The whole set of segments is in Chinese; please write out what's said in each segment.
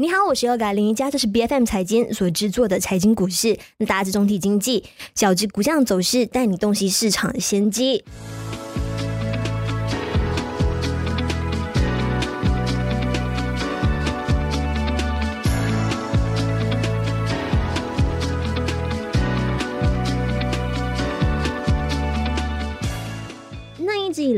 你好，我是要改林一家，这是 B F M 财经所制作的财经股市。大致总体经济，小至股价走势，带你洞悉市场的先机。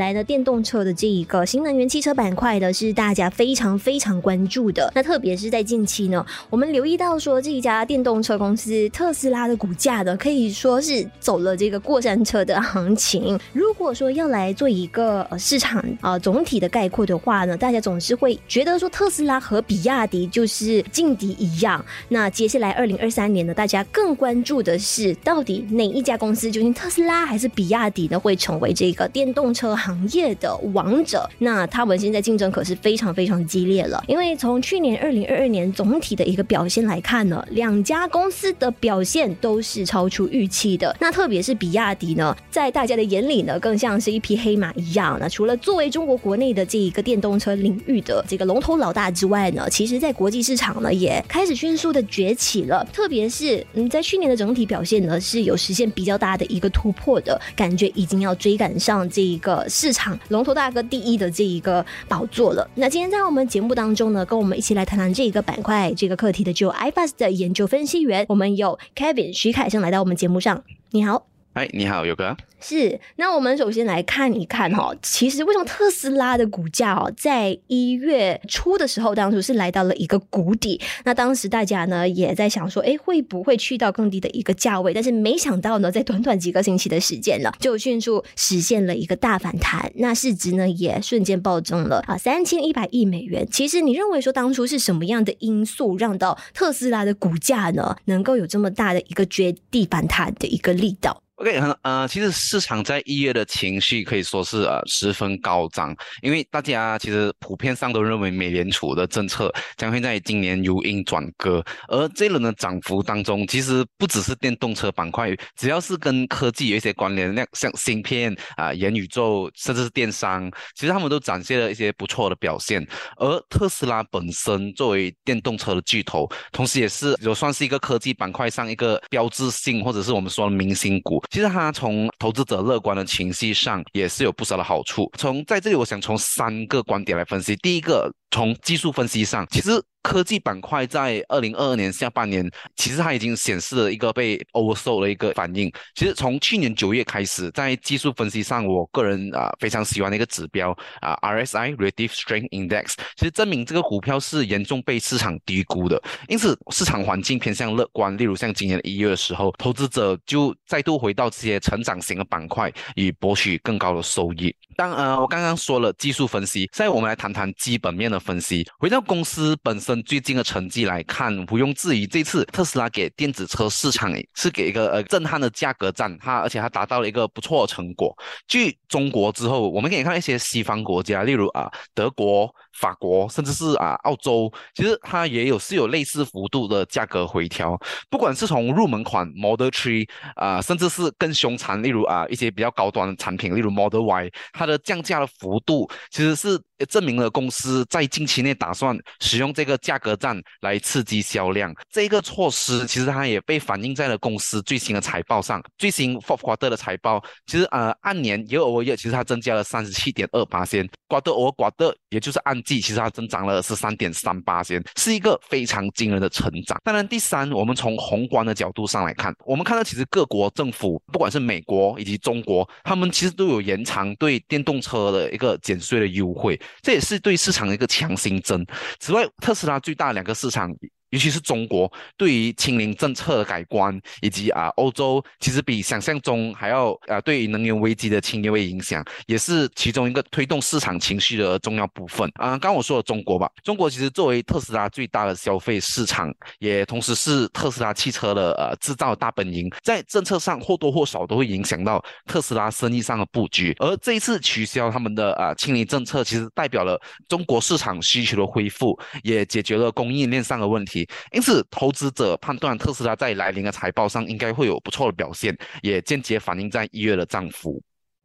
来呢，电动车的这一个新能源汽车板块呢，是大家非常非常关注的。那特别是在近期呢，我们留意到说，这一家电动车公司特斯拉的股价呢，可以说是走了这个过山车的行情。如果说要来做一个呃市场啊总体的概括的话呢，大家总是会觉得说特斯拉和比亚迪就是劲敌一样。那接下来二零二三年呢，大家更关注的是，到底哪一家公司，究竟特斯拉还是比亚迪呢，会成为这个电动车？车行业的王者，那他们现在竞争可是非常非常激烈了。因为从去年二零二二年总体的一个表现来看呢，两家公司的表现都是超出预期的。那特别是比亚迪呢，在大家的眼里呢，更像是一匹黑马一样。那除了作为中国国内的这一个电动车领域的这个龙头老大之外呢，其实在国际市场呢，也开始迅速的崛起了。特别是嗯，在去年的整体表现呢，是有实现比较大的一个突破的感觉，已经要追赶上这一个。市场龙头大哥第一的这一个宝座了。那今天在我们节目当中呢，跟我们一起来谈谈这一个板块、这个课题的，就有 iFast 的研究分析员，我们有 Kevin 徐凯生来到我们节目上。你好，哎，你好，有哥。是，那我们首先来看一看哈，其实为什么特斯拉的股价哦，在一月初的时候，当初是来到了一个谷底。那当时大家呢也在想说，哎，会不会去到更低的一个价位？但是没想到呢，在短短几个星期的时间了，就迅速实现了一个大反弹。那市值呢也瞬间暴增了啊，三千一百亿美元。其实你认为说当初是什么样的因素让到特斯拉的股价呢能够有这么大的一个绝地反弹的一个力道？OK，很呃，其实市场在一月的情绪可以说是呃十分高涨，因为大家其实普遍上都认为美联储的政策将会在今年由鹰转鸽，而这一轮的涨幅当中，其实不只是电动车板块，只要是跟科技有一些关联，那像芯片啊、元宇宙，甚至是电商，其实他们都展现了一些不错的表现。而特斯拉本身作为电动车的巨头，同时也是就算是一个科技板块上一个标志性，或者是我们说的明星股。其实它从投资者乐观的情绪上也是有不少的好处。从在这里，我想从三个观点来分析。第一个，从技术分析上，其实。科技板块在二零二二年下半年，其实它已经显示了一个被 oversold 的一个反应。其实从去年九月开始，在技术分析上，我个人啊非常喜欢的一个指标啊 RSI Relative Strength Index，其实证明这个股票是严重被市场低估的。因此，市场环境偏向乐观。例如像今年一月的时候，投资者就再度回到这些成长型的板块，以博取更高的收益。当呃，我刚刚说了技术分析，现在我们来谈谈基本面的分析。回到公司本身。最近的成绩来看，毋庸置疑，这次特斯拉给电子车市场是给一个呃震撼的价格战，它而且它达到了一个不错的成果。据中国之后，我们可以看一些西方国家，例如啊德国。法国甚至是啊澳洲，其实它也有是有类似幅度的价格回调。不管是从入门款 Model Three 啊，甚至是更凶残，例如啊一些比较高端的产品，例如 Model Y，它的降价的幅度其实是证明了公司在近期内打算使用这个价格战来刺激销量。这个措施其实它也被反映在了公司最新的财报上。最新 Fourth Quarter 的财报，其实呃按年 YoY 其实它增加了三十七点二八先，Quarter over Quarter，也就是按季其实它增长了十三点三八先，是一个非常惊人的成长。当然，第三，我们从宏观的角度上来看，我们看到其实各国政府，不管是美国以及中国，他们其实都有延长对电动车的一个减税的优惠，这也是对市场的一个强心针。此外，特斯拉最大的两个市场。尤其是中国对于清零政策的改观，以及啊欧洲其实比想象中还要啊对于能源危机的轻微影响，也是其中一个推动市场情绪的重要部分啊。刚我说了中国吧，中国其实作为特斯拉最大的消费市场，也同时是特斯拉汽车的呃制造大本营，在政策上或多或少都会影响到特斯拉生意上的布局。而这一次取消他们的啊清零政策，其实代表了中国市场需求的恢复，也解决了供应链上的问题。因此，投资者判断特斯拉在来临的财报上应该会有不错的表现，也间接反映在一月的涨幅。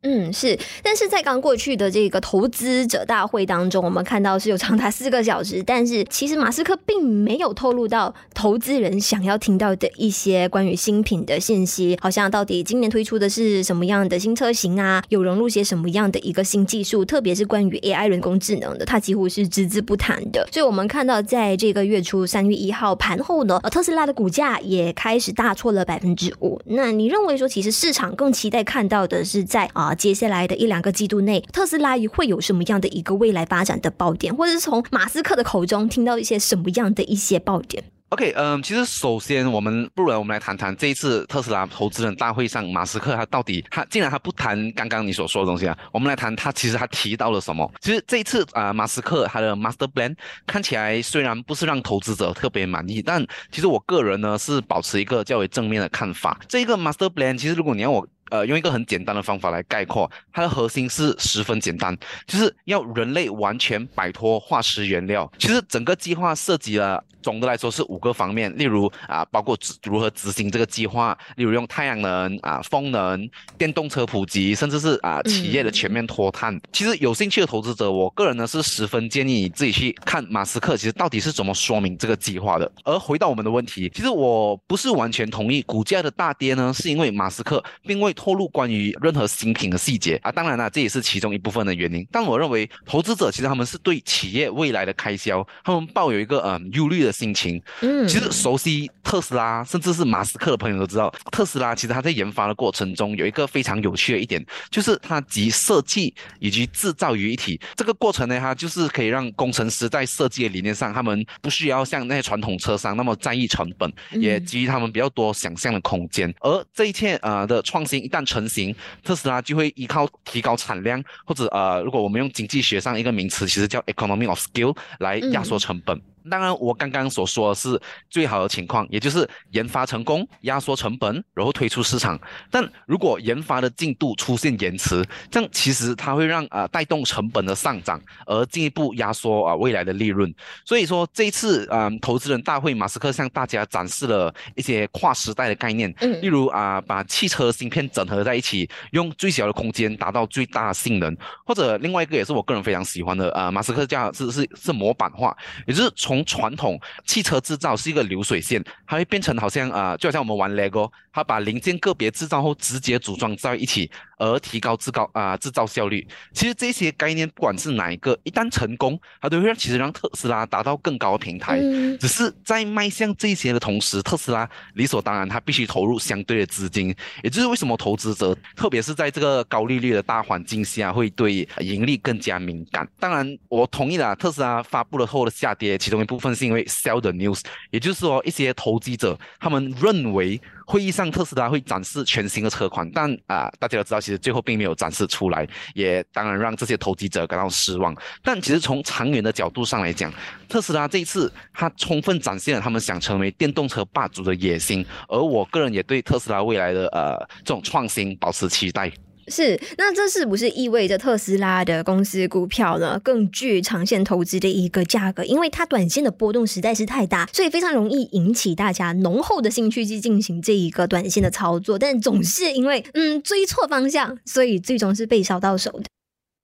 嗯，是，但是在刚过去的这个投资者大会当中，我们看到是有长达四个小时，但是其实马斯克并没有透露到投资人想要听到的一些关于新品的信息，好像到底今年推出的是什么样的新车型啊，有融入些什么样的一个新技术，特别是关于 AI 人工智能的，他几乎是只字不谈的。所以我们看到在这个月初三月一号盘后呢，特斯拉的股价也开始大挫了百分之五。那你认为说，其实市场更期待看到的是在啊？接下来的一两个季度内，特斯拉会有什么样的一个未来发展的爆点，或者是从马斯克的口中听到一些什么样的一些爆点？OK，嗯，其实首先我们不如我们来谈谈这一次特斯拉投资人大会上，马斯克他到底他竟然他不谈刚刚你所说的东西啊？我们来谈他其实他提到了什么？其实这一次啊，马斯克他的 Master Plan 看起来虽然不是让投资者特别满意，但其实我个人呢是保持一个较为正面的看法。这一个 Master Plan 其实如果你要我呃用一个很简单的方法来概括，它的核心是十分简单，就是要人类完全摆脱化石原料。其实整个计划涉及了。总的来说是五个方面，例如啊，包括如何执行这个计划，例如用太阳能啊、风能、电动车普及，甚至是啊企业的全面脱碳。其实有兴趣的投资者，我个人呢是十分建议你自己去看马斯克其实到底是怎么说明这个计划的。而回到我们的问题，其实我不是完全同意股价的大跌呢，是因为马斯克并未透露关于任何新品的细节啊。当然了，这也是其中一部分的原因。但我认为投资者其实他们是对企业未来的开销，他们抱有一个嗯忧虑的。心情，嗯，其实熟悉特斯拉，甚至是马斯克的朋友都知道，特斯拉其实它在研发的过程中有一个非常有趣的一点，就是它集设计以及制造于一体。这个过程呢，它就是可以让工程师在设计的理念上，他们不需要像那些传统车商那么在意成本，也给予他们比较多想象的空间。而这一切呃的创新一旦成型，特斯拉就会依靠提高产量，或者呃，如果我们用经济学上一个名词，其实叫 economy of scale 来压缩成本。当然，我刚刚所说的是最好的情况，也就是研发成功、压缩成本，然后推出市场。但如果研发的进度出现延迟，这样其实它会让啊带动成本的上涨，而进一步压缩啊未来的利润。所以说这一次啊投资人大会，马斯克向大家展示了一些跨时代的概念，嗯例如啊把汽车芯片整合在一起，用最小的空间达到最大的性能，或者另外一个也是我个人非常喜欢的啊马斯克叫是是是模板化，也就是从从传统汽车制造是一个流水线，它会变成好像啊，就好像我们玩 LEGO，它把零件个别制造后直接组装在一起，而提高制高啊制造效率。其实这些概念不管是哪一个，一旦成功，它都会让其实让特斯拉达到更高的平台。只是在迈向这些的同时，特斯拉理所当然它必须投入相对的资金，也就是为什么投资者特别是在这个高利率的大环境下，会对盈利更加敏感。当然，我同意了，特斯拉发布了后的下跌，其中。一部分是因为 sell the news，也就是说一些投机者他们认为会议上特斯拉会展示全新的车款，但啊大家都知道其实最后并没有展示出来，也当然让这些投机者感到失望。但其实从长远的角度上来讲，特斯拉这一次它充分展现了他们想成为电动车霸主的野心，而我个人也对特斯拉未来的呃这种创新保持期待。是，那这是不是意味着特斯拉的公司股票呢更具长线投资的一个价格？因为它短线的波动实在是太大，所以非常容易引起大家浓厚的兴趣去进行这一个短线的操作，但总是因为嗯追错方向，所以最终是被烧到手的。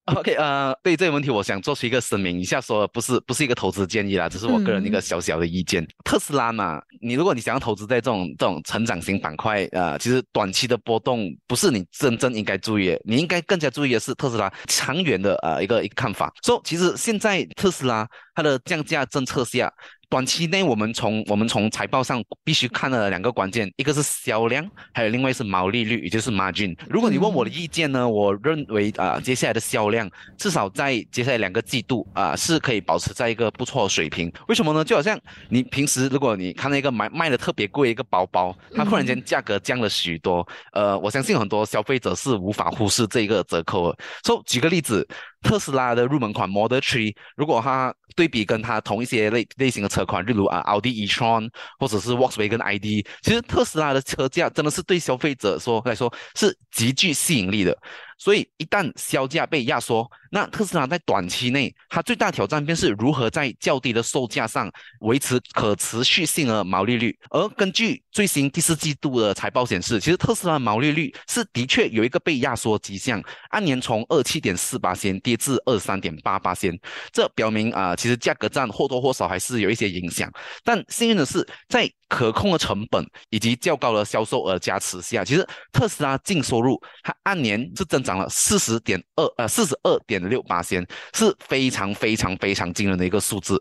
OK，呃，对这个问题，我想做出一个声明，以下说不是不是一个投资建议啦，只是我个人一个小小的意见。特斯拉嘛，你如果你想要投资在这种这种成长型板块，呃，其实短期的波动不是你真正应该注意，你应该更加注意的是特斯拉长远的呃一个一个看法。说其实现在特斯拉它的降价政策下。短期内，我们从我们从财报上必须看的两个关键，一个是销量，还有另外是毛利率，也就是 margin。如果你问我的意见呢，我认为啊，接下来的销量至少在接下来两个季度啊是可以保持在一个不错的水平。为什么呢？就好像你平时如果你看到一个买卖的特别贵一个包包，它忽然间价格降了许多，呃，我相信很多消费者是无法忽视这一个折扣的。说举个例子。特斯拉的入门款 Model Three，如果它对比跟它同一些类类型的车款，例如啊奥迪 e-tron 或者是 Volkswagen ID，其实特斯拉的车价真的是对消费者说来说是极具吸引力的。所以一旦销价被压缩，那特斯拉在短期内它最大挑战便是如何在较低的售价上维持可持续性的毛利率。而根据最新第四季度的财报显示，其实特斯拉毛利率是的确有一个被压缩迹象，按年从二七点四八仙跌至二三点八八仙，这表明啊，其实价格战或多或少还是有一些影响。但幸运的是，在可控的成本以及较高的销售额加持下，其实特斯拉净收入它按年是增长了四十点二呃四十二点六八仙，是非常非常非常惊人的一个数字。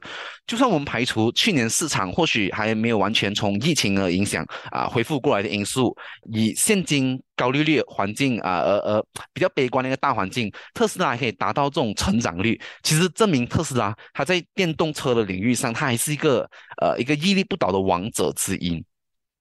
就算我们排除去年市场或许还没有完全从疫情的影响啊恢复过来的因素，以现今高利率环境啊而而比较悲观的一个大环境，特斯拉还可以达到这种成长率，其实证明特斯拉它在电动车的领域上，它还是一个呃一个屹立不倒的王者。之一，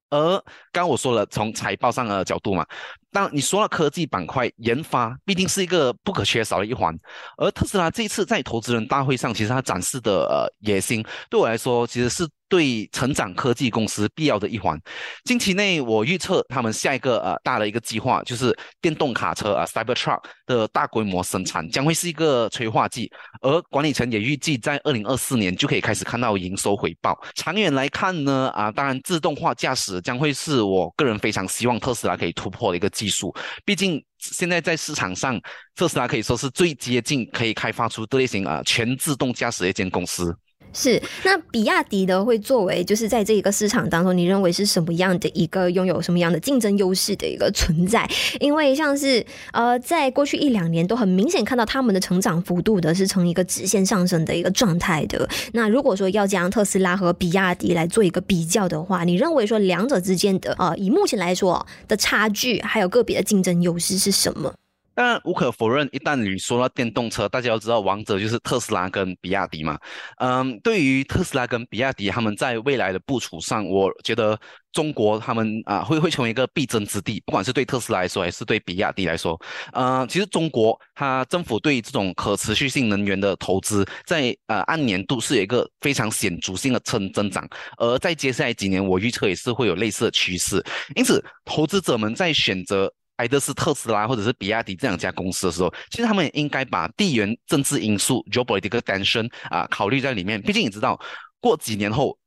而刚刚我说了，从财报上的角度嘛。当你说了科技板块研发必定是一个不可缺少的一环，而特斯拉这一次在投资人大会上，其实它展示的呃野心，对我来说其实是对成长科技公司必要的一环。近期内，我预测他们下一个呃大的一个计划就是电动卡车啊，Cybertruck 的大规模生产将会是一个催化剂，而管理层也预计在二零二四年就可以开始看到营收回报。长远来看呢，啊，当然自动化驾驶将会是我个人非常希望特斯拉可以突破的一个。技术，毕竟现在在市场上，特斯拉可以说是最接近可以开发出这类型啊全自动驾驶的一间公司。是，那比亚迪的会作为就是在这一个市场当中，你认为是什么样的一个拥有什么样的竞争优势的一个存在？因为像是呃，在过去一两年都很明显看到他们的成长幅度的是呈一个直线上升的一个状态的。那如果说要将特斯拉和比亚迪来做一个比较的话，你认为说两者之间的呃，以目前来说的差距，还有个别的竞争优势是什么？但无可否认，一旦你说到电动车，大家都知道王者就是特斯拉跟比亚迪嘛。嗯，对于特斯拉跟比亚迪，他们在未来的部署上，我觉得中国他们啊会会成为一个必争之地，不管是对特斯拉来说，还是对比亚迪来说。嗯，其实中国它政府对这种可持续性能源的投资，在呃按年度是有一个非常显著性的增增长，而在接下来几年，我预测也是会有类似的趋势。因此，投资者们在选择。埃德是特斯拉或者是比亚迪这两家公司的时候，其实他们也应该把地缘政治因素 （geopolitical tension） 啊考虑在里面。毕竟你知道，过几年后，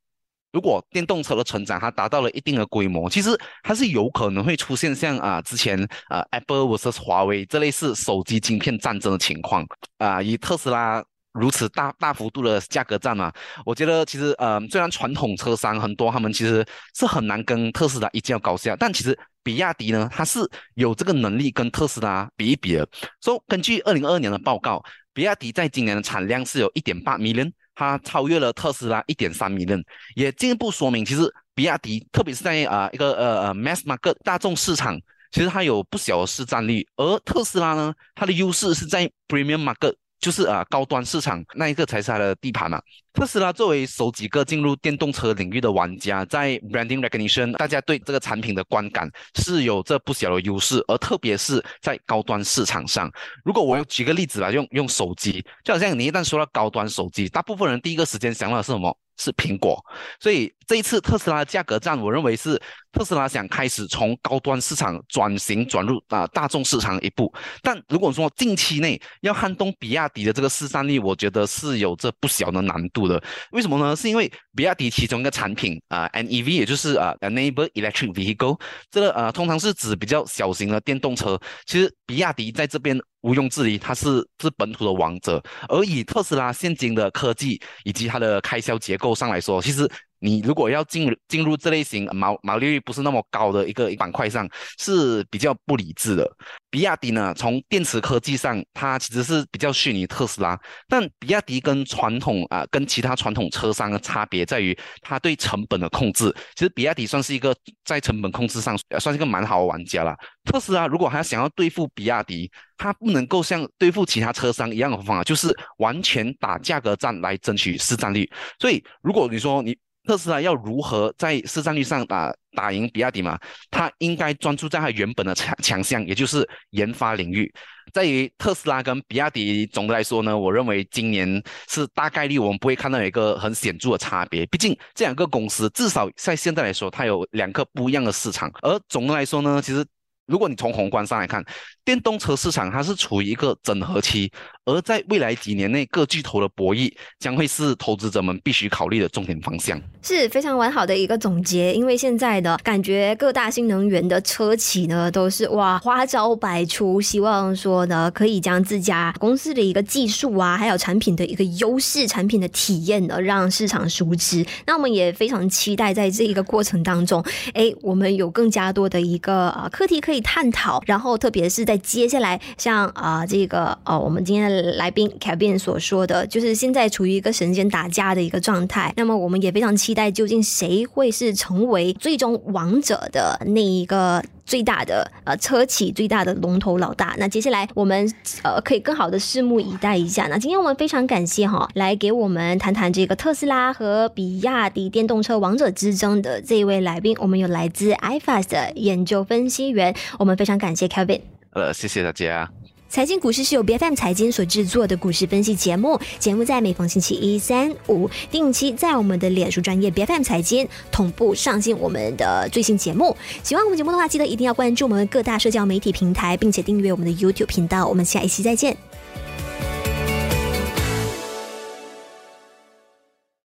如果电动车的成长它达到了一定的规模，其实它是有可能会出现像啊之前啊 Apple vs 华为这类似手机晶片战争的情况啊。以特斯拉如此大大幅度的价格战嘛，我觉得其实呃虽然传统车商很多，他们其实是很难跟特斯拉一较高下，但其实。比亚迪呢，它是有这个能力跟特斯拉比一比的。说根据二零二二年的报告，比亚迪在今年的产量是有一点八 million，它超越了特斯拉一点三 million，也进一步说明，其实比亚迪特别是在啊一个呃呃 mass market 大众市场，其实它有不小的市占率，而特斯拉呢，它的优势是在 premium market。就是啊，高端市场那一个才是它的地盘嘛。特斯拉作为首几个进入电动车领域的玩家，在 branding recognition，大家对这个产品的观感是有这不小的优势，而特别是在高端市场上。如果我举个例子吧，用用手机，就好像你一旦说到高端手机，大部分人第一个时间想到的是什么？是苹果。所以这一次特斯拉的价格战，我认为是。特斯拉想开始从高端市场转型转入啊大众市场一步，但如果说近期内要撼动比亚迪的这个市占率，我觉得是有着不小的难度的。为什么呢？是因为比亚迪其中一个产品啊，NEV，也就是啊，Enable Electric Vehicle，这个呃通常是指比较小型的电动车。其实比亚迪在这边毋庸置疑，它是是本土的王者。而以特斯拉现今的科技以及它的开销结构上来说，其实。你如果要进进入这类型毛毛利率不是那么高的一个板块上，是比较不理智的。比亚迪呢，从电池科技上，它其实是比较逊于特斯拉。但比亚迪跟传统啊，跟其他传统车商的差别在于，它对成本的控制。其实比亚迪算是一个在成本控制上算是一个蛮好的玩家了。特斯拉如果还想要对付比亚迪，它不能够像对付其他车商一样的方法，就是完全打价格战来争取市占率。所以，如果你说你。特斯拉要如何在市占率上打打赢比亚迪嘛？它应该专注在它原本的强强项，也就是研发领域。在于特斯拉跟比亚迪，总的来说呢，我认为今年是大概率我们不会看到一个很显著的差别。毕竟这两个公司至少在现在来说，它有两个不一样的市场。而总的来说呢，其实。如果你从宏观上来看，电动车市场它是处于一个整合期，而在未来几年内，各巨头的博弈将会是投资者们必须考虑的重点方向。是非常完好的一个总结，因为现在的感觉各大新能源的车企呢，都是哇花招百出，希望说呢可以将自家公司的一个技术啊，还有产品的一个优势、产品的体验呢，让市场熟知。那我们也非常期待在这一个过程当中，哎，我们有更加多的一个啊课题可以探讨，然后特别是在接下来像啊这个呃我们今天来宾凯宾所说的，就是现在处于一个神仙打架的一个状态，那么我们也非常期。期待究竟谁会是成为最终王者的那一个最大的呃车企最大的龙头老大？那接下来我们呃可以更好的拭目以待一下。那今天我们非常感谢哈，来给我们谈谈这个特斯拉和比亚迪电动车王者之争的这一位来宾，我们有来自 iFast 的研究分析员，我们非常感谢 Kevin。呃，谢谢大家。财经股市是由 B F M 财经所制作的股市分析节目，节目在每逢星期一、三、五定期在我们的脸书专业 B F M 财经同步上新我们的最新节目。喜欢我们节目的话，记得一定要关注我们的各大社交媒体平台，并且订阅我们的 YouTube 频道。我们下一期再见。